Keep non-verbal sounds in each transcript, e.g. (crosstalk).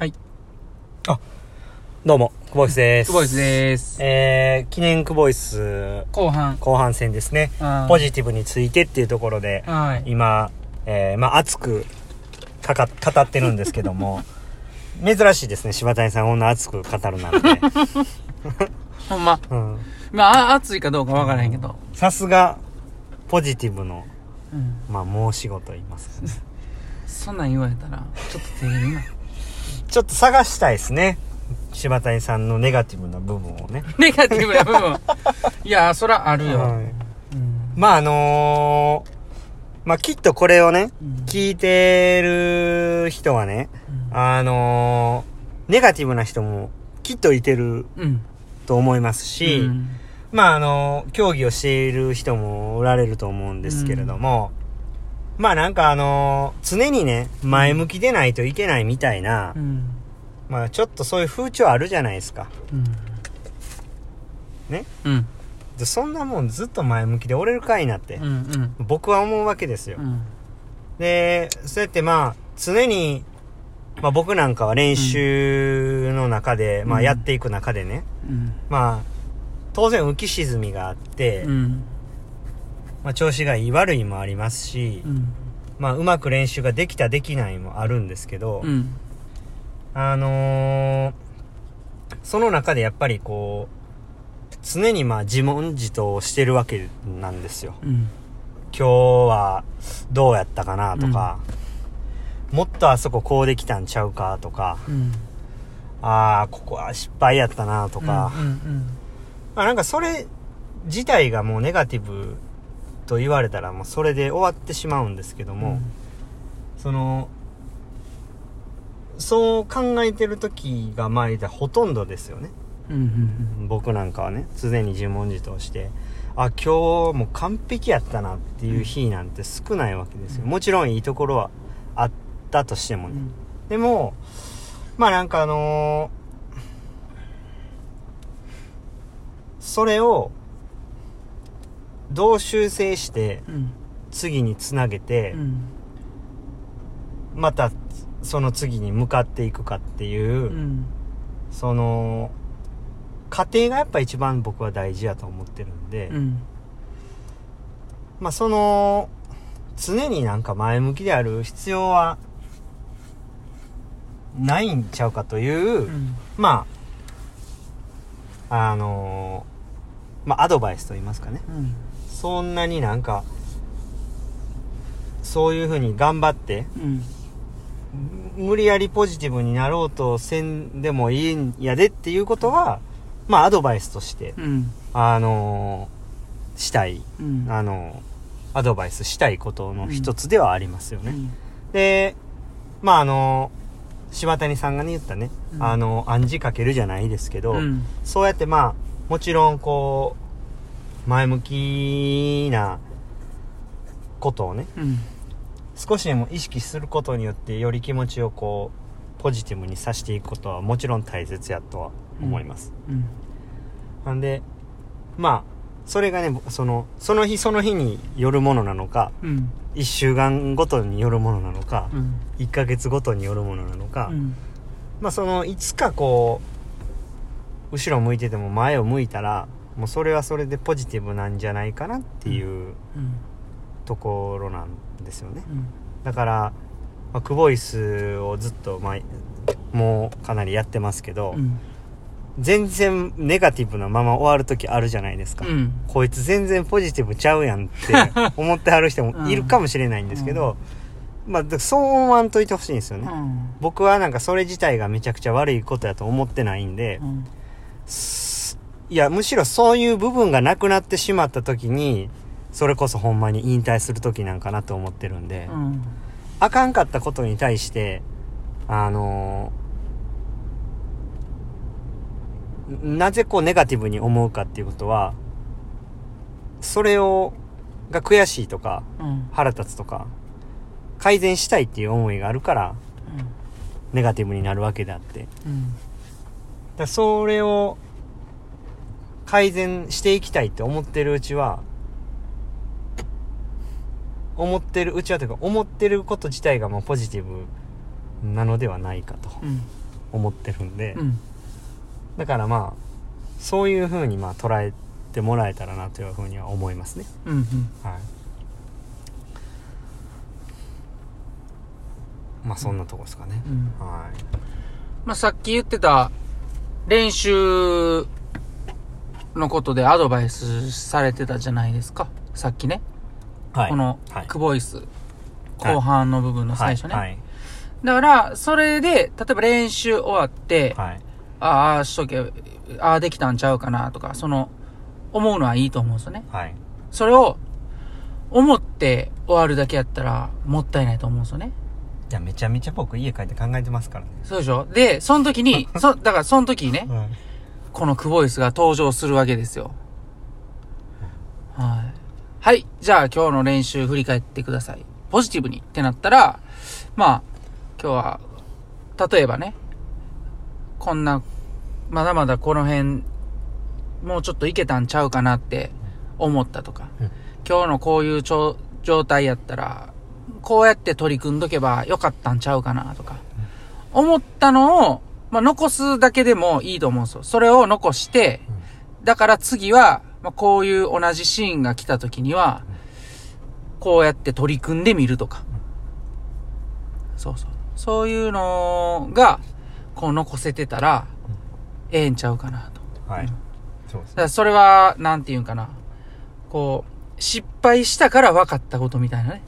はい。どうも、クボイスです。クボイスです。えー、記念クボイス後半。後半戦ですね。ポジティブについてっていうところで、はい。今、えー、まあ、熱くかか、語ってるんですけども、(laughs) 珍しいですね、柴谷さん、こんな熱く語るなんて。(laughs) ほんま。うん。まあ、あ暑いかどうかわからへんけど。さすが、ポジティブの、うん。まあ、申し子と言いますかね。(laughs) そんなん言われたら、ちょっと手にな。ちょっと探したいですね。柴谷さんのネガティブな部分をね。ネガティブな部分。(laughs) いや、そらあるよ。はいうん。まあ、あのーまあ、きっとこれをね、うん聞いてる人はね、あのーネガティブな人もきっといてるうん。と思いますし、うんまああのー競技をしている人もおられると思うんですけれども、まあなんかあのー常にね、前向きでないといけないみたいな、うん。まあちょっとそういう風潮あるじゃないですか。うん。ね？うん。でそんなもんずっと前向きで折れるかいなってうん。う、ん。僕は思うわけですよ。うん。で、そうやってまあ、常に、まあ僕なんかは練習の中で、まあうんやっていく中でね、うん。まあ、当然浮き沈みがあって、うん。まあ調子がいい悪いもありますし、うん。まあうまく練習ができたできないもあるんですけど、うん。あのーその中でやっぱりこう、常にまあ自問自答してるわけなんですよ。うん。今日はどうやったかなとか、もっとあそここうできたんちゃうかとか、うん。ああ、ここは失敗やったなとか、うん。うん。まあなんかそれ自体がもうネガティブと言われたらもうそれで終わってしまうんですけども、その、そう考えてる時がまあほとんどですよね。うん。うん。僕なんかはね、常に自問自答して、あ、今日もう完璧やったなっていう日なんて少ないわけですよ。もちろんいいところはあったとしてもね。うん。でも、まあなんかあのーそれを、どう修正して、うん。次につなげてう、ん。また、その次に向かっていくかっていう、うん。その、過程がやっぱ一番僕は大事やと思ってるんで、うん。まあその、常になんか前向きである必要は、ないんちゃうかという、うん。まあ、あのーまあ、アドバイスと言いますかね。うん。そんなになんか、そういうふうに頑張って、うん。無理やりポジティブになろうとせんでもいいんやでっていうことは、まあ、アドバイスとして、うん。あのーしたい、うん。あのーアドバイスしたいことの一つではありますよね。うん。で、まあ、あのー柴谷さんがね、言ったね、うんあの暗示かけるじゃないですけど、うん。そうやってまあ、もちろんこう、前向きなことをね、うん。少しでも意識することによってより気持ちをこう、ポジティブにさしていくことはもちろん大切やとは思います。うん。なんで、まあ、それがね、その、その日その日によるものなのか、うん。一週間ごとによるものなのか、うん。一ヶ月ごとによるものなのか、うん。まあその、いつかこう、後ろ向いてても前を向いたら、もうそれはそれでポジティブなんじゃないかなっていううん。ところなんですよね。うん。だから、まあ、クボイスをずっと、まあ、もうかなりやってますけど、うん。全然ネガティブなまま終わる時あるじゃないですか。うん。こいつ全然ポジティブちゃうやんって (laughs) 思ってはる人もいるかもしれないんですけど、まあ、だそう思わんといてほしいんですよね。うん。僕はなんかそれ自体がめちゃくちゃ悪いことやと思ってないんで、いや、むしろそういう部分がなくなってしまった時に、それこそほんまに引退する時なんかなと思ってるんで、うん。あかんかったことに対して、あのーなぜこうネガティブに思うかっていうことは、それを、が悔しいとか、うん。腹立つとか、改善したいっていう思いがあるから、ネガティブになるわけであって。だそれを改善していきたいって思ってるうちは、思ってるうちはというか、思ってること自体がもうポジティブなのではないかと。うん。思ってるんで、うん。だからまあそういう風にまあ捉えてもらえたらなというふうには思いますね。うんうん。はい。まあそんなとこですかね、うん。はい。まあ、さっき言ってた練習のことでアドバイスされてたじゃないですか。さっきね。はいこのはいクボイス、後半の部分の最初ね。はいだから、それで、例えば練習終わって、はいああ、ああしとけ、ああできたんちゃうかなとか、その、思うのはいいと思うんですよね。はいそれを、思って終わるだけやったら、もったいないと思うんですよね。いやめちゃめちゃ僕家帰って考えてますからね、そうでしょ？で、その時に、(laughs) そ、だからその時にね、はいこのクボイスが登場するわけですよ。はい。はい。じゃあ今日の練習振り返ってください。ポジティブにってなったら、まあ、今日は、例えばね、こんな、まだまだこの辺、もうちょっといけたんちゃうかなって思ったとか、うん今日のこういう状態やったら、こうやって取り組んどけばよかったんちゃうかなとか、思ったのを、まあ、残すだけでもいいと思うんですよ。それを残して、だから次は、まあ、こういう同じシーンが来た時には、こうやって取り組んでみるとか。そうそう。そういうのが、こう残せてたら、ええんちゃうかなと。はいうんそうですだからそれは、なんていうんかな。こう、失敗したから分かったことみたいなね。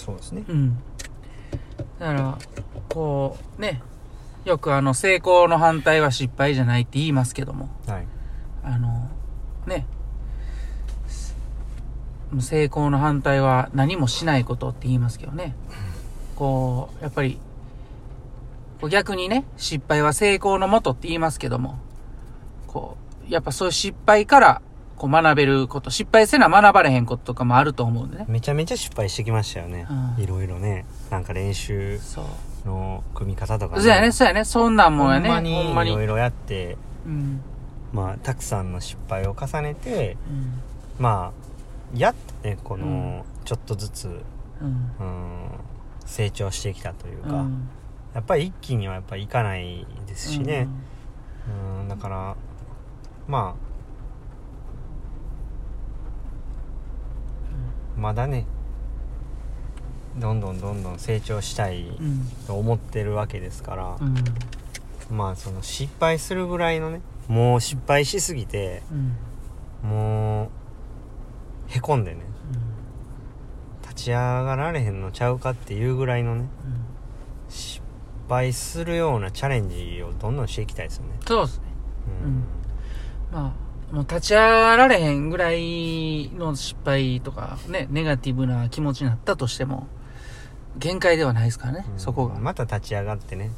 そうですねうん。だから、こう、ね。よくあの、成功の反対は失敗じゃないって言いますけども。はいあの、ね。成功の反対は何もしないことって言いますけどね。こう、やっぱり、逆にね、失敗は成功のもとって言いますけども、こう、やっぱそういう失敗から、こう学べること、失敗せな学ばれへんこととかもあると思うんでね。めちゃめちゃ失敗してきましたよね、うんいろいろねなんか練習。の組み方とかそうやね、そうやね。そんなんもんやね。ほんまに。いろいろやってうん。まあたくさんの失敗を重ねてうん。まあやっとねこうんのちょっとずつ、うん。うん、成長してきたというか、うんやっぱり一気にはやっぱりいかないですしね、うん、だからまあまだねどんどんどんどん成長したいうん。うん。と思ってるわけですからう、ん。まあその失敗するぐらいのねもう失敗しすぎてうん。もうへこんでね立ち上がられへんのちゃうかっていうぐらいのねうん。失敗するようなチャレンジをどんどんしていきたいですよねそうですね。ううんまあ、もう立ち上がられへんぐらいの失敗とか、ね、ネガティブな気持ちになったとしても、限界ではないですからね、うんそこが。また立ち上がってね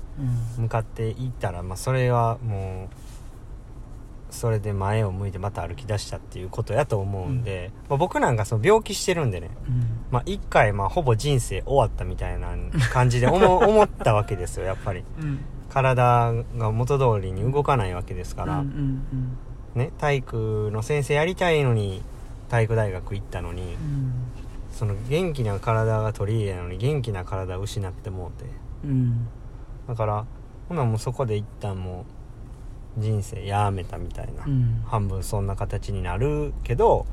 うん。向かっていったら、まあ、それはもうそれで前を向いてまた歩き出したっていうことやと思うんで、まあ、僕なんかその病気してるんでねうん。まあ、一回、まあ、ほぼ人生終わったみたいな感じで思 (laughs) 思ったわけですよやっぱりうん。体が元通りに動かないわけですから、うんうんね、体育の先生やりたいのに体育大学行ったのにうん。その元気な体が取り入れなのに元気な体を失ってもうてうん。だからほなもうそこで一旦もう人生やめたみたいな、うん。半分そんな形になるけど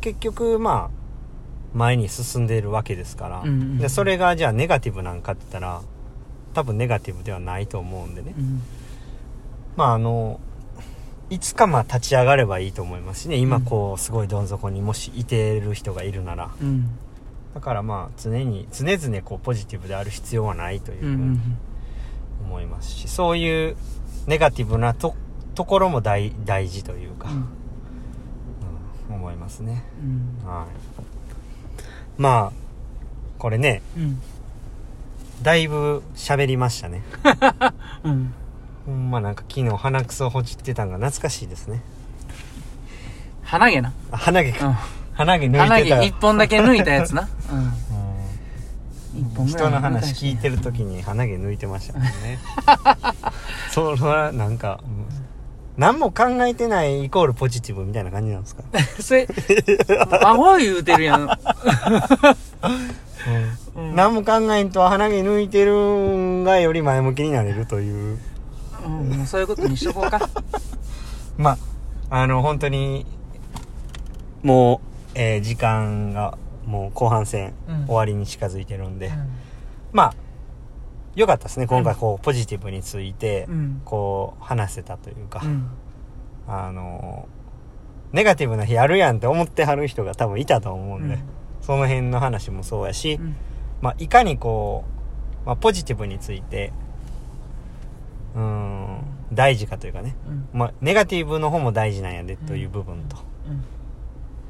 結局まあ前に進んでいるわけですから、うんうんでそれがじゃあネガティブなんかって言ったら多分ネガティブではないと思うんでね、うん。まああのいつかまあ立ち上がればいいと思いますしね今うんこうすごいどん底にもしいてる人がいるならうん。だからまあ常に常々こうポジティブである必要はないといううん。うふうにん。思いますしそういうネガティブなとところも大大事というか、うん思いますねうん。はいまあこれねうん。だいぶ喋りましたね (laughs) うん。ほんまなんか昨日鼻くそほじってたんが懐かしいですね鼻毛な。あ鼻毛うか、鼻毛抜ん。鼻いてた毛一本だけ抜いたやつな。うん。うん一本ぐらい人の話聞いてる時に鼻毛抜いてましたもんね (laughs) それはなんか、うん何も考えてないイコールポジティブみたいな感じなんですか、それ、アホ言うてるやん。うん何も考えんと鼻毛抜いてるんがより前向きになれるといううん、もうそういうことにしとこうか。(laughs) まあ、あの、本当に、もう、えー時間が、もう後半戦、うん終わりに近づいてるんで、うんまあ、良かったですね。今回、こう、ポジティブについて、うん。こう、話せたというか、うん。あの、ネガティブな日あるやんって思ってはる人が多分いたと思うんで、うんその辺の話もそうやし、うんまあ、いかにこう、まあ、ポジティブについて、うーん、大事かというかね、うん。まあ、ネガティブの方も大事なんやでという部分と、うん。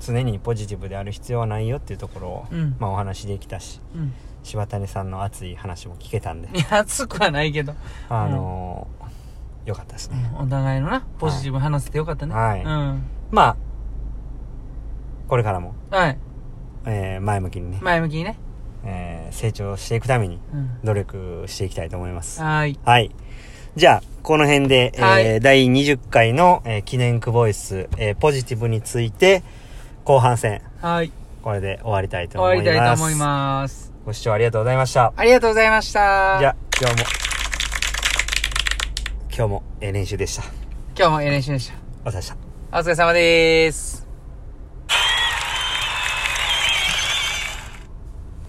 常にポジティブである必要はないよっていうところを、うんまあ、お話できたし、うん。柴谷さんの熱い話も聞けたんで、熱くはないけど。あのーよかったですね。お互いのな、ポジティブ話せてよかったね。はいうん。まあ、これからも、はい。えー前向きにね、前向きにね。えー成長していくためにうん。努力していきたいと思います。はーい。はい。じゃあ、この辺で、えーはい第20回の、えー記念クボイス、えーポジティブについて、後半戦、はい。これで終わりたいと終わ思います。りたいと思います。ご視聴ありがとうございました。ありがとうございました。じゃあ、今日も、今日も、えー練習でした。今日もええ練習でした。お疲れ様でした。お疲れ様です。